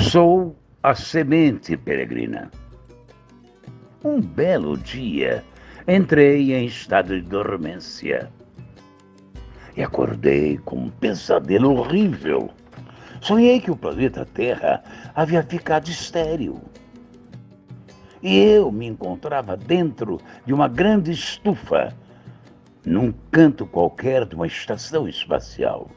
Sou a semente peregrina. Um belo dia entrei em estado de dormência e acordei com um pesadelo horrível. Sonhei que o planeta Terra havia ficado estéril. E eu me encontrava dentro de uma grande estufa, num canto qualquer de uma estação espacial.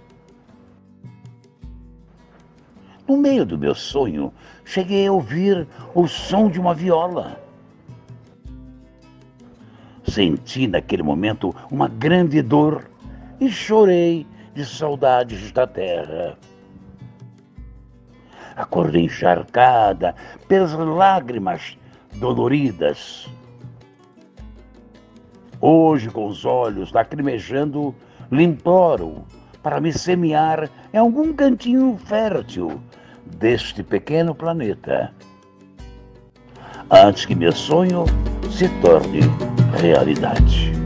No meio do meu sonho, cheguei a ouvir o som de uma viola. Senti naquele momento uma grande dor e chorei de saudades da terra. Acordei encharcada pelas lágrimas doloridas. Hoje, com os olhos lacrimejando, lhe imploro para me semear em algum cantinho fértil deste pequeno planeta, antes que meu sonho se torne realidade.